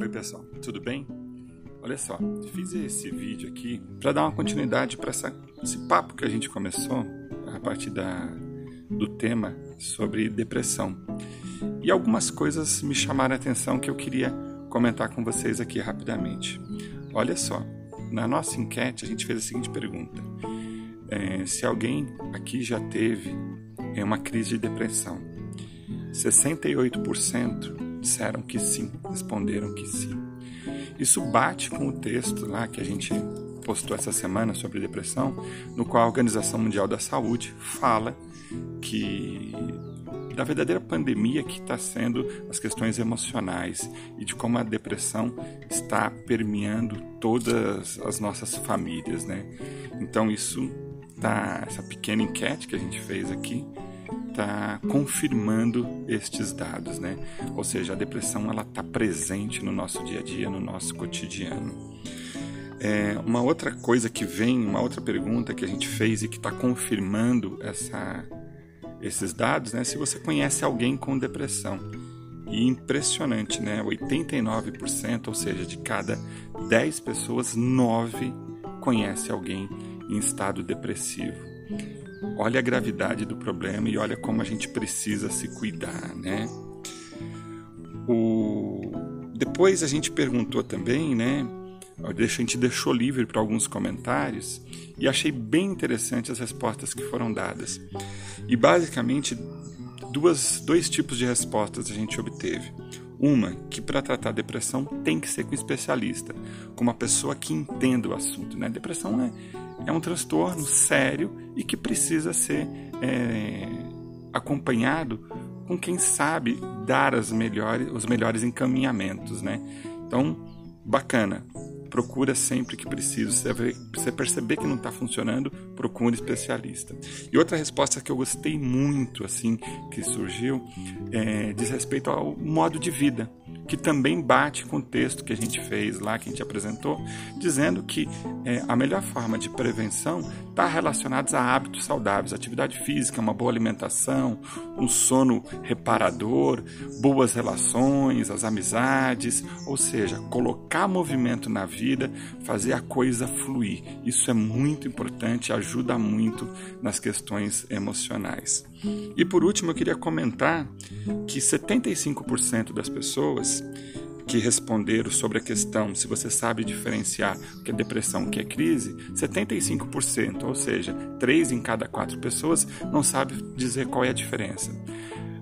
Oi pessoal, tudo bem? Olha só, fiz esse vídeo aqui para dar uma continuidade para esse papo que a gente começou a partir da, do tema sobre depressão. E algumas coisas me chamaram a atenção que eu queria comentar com vocês aqui rapidamente. Olha só, na nossa enquete a gente fez a seguinte pergunta: é, se alguém aqui já teve uma crise de depressão, 68% disseram que sim, responderam que sim. Isso bate com o texto lá que a gente postou essa semana sobre depressão, no qual a Organização Mundial da Saúde fala que da verdadeira pandemia que está sendo as questões emocionais e de como a depressão está permeando todas as nossas famílias, né? Então isso tá essa pequena enquete que a gente fez aqui está confirmando estes dados, né? Ou seja, a depressão ela está presente no nosso dia a dia, no nosso cotidiano. É, uma outra coisa que vem, uma outra pergunta que a gente fez e que está confirmando essa esses dados, né? Se você conhece alguém com depressão. E impressionante, né? 89%, ou seja, de cada 10 pessoas, 9 conhece alguém em estado depressivo. Olha a gravidade do problema e olha como a gente precisa se cuidar, né? O... Depois a gente perguntou também, né? A gente deixou livre para alguns comentários e achei bem interessante as respostas que foram dadas. E basicamente, duas, dois tipos de respostas a gente obteve. Uma, que para tratar depressão tem que ser com um especialista, com uma pessoa que entenda o assunto. Né? Depressão é, é um transtorno sério e que precisa ser é, acompanhado com quem sabe dar as melhores, os melhores encaminhamentos. Né? Então, bacana procura sempre que precisa. Se você perceber que não está funcionando, procure um especialista. E outra resposta que eu gostei muito, assim, que surgiu, é, diz respeito ao modo de vida que também bate com o texto que a gente fez lá, que a gente apresentou, dizendo que é, a melhor forma de prevenção está relacionada a hábitos saudáveis, atividade física, uma boa alimentação, um sono reparador, boas relações, as amizades, ou seja, colocar movimento na vida, fazer a coisa fluir. Isso é muito importante, ajuda muito nas questões emocionais. E por último, eu queria comentar que 75% das pessoas que responderam sobre a questão se você sabe diferenciar o que é depressão, o que é crise, 75%, ou seja, 3 em cada 4 pessoas não sabe dizer qual é a diferença.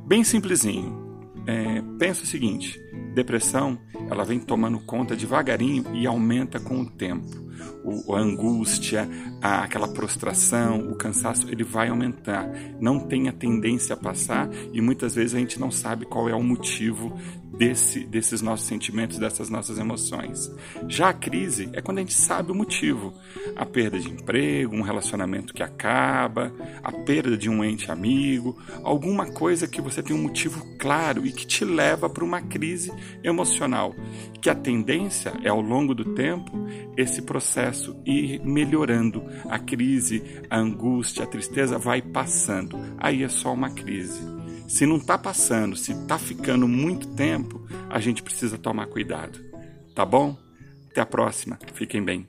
Bem simplesinho. É, pensa o seguinte: depressão ela vem tomando conta devagarinho e aumenta com o tempo o, a angústia, a, aquela prostração, o cansaço, ele vai aumentar. Não tem a tendência a passar e muitas vezes a gente não sabe qual é o motivo desse, desses nossos sentimentos, dessas nossas emoções. Já a crise é quando a gente sabe o motivo. A perda de emprego, um relacionamento que acaba, a perda de um ente amigo, alguma coisa que você tem um motivo claro e que te leva para uma crise emocional. Que a tendência é, ao longo do tempo, esse processo ir melhorando. A crise, a angústia, a tristeza vai passando. Aí é só uma crise. Se não está passando, se está ficando muito tempo, a gente precisa tomar cuidado. Tá bom? Até a próxima. Fiquem bem.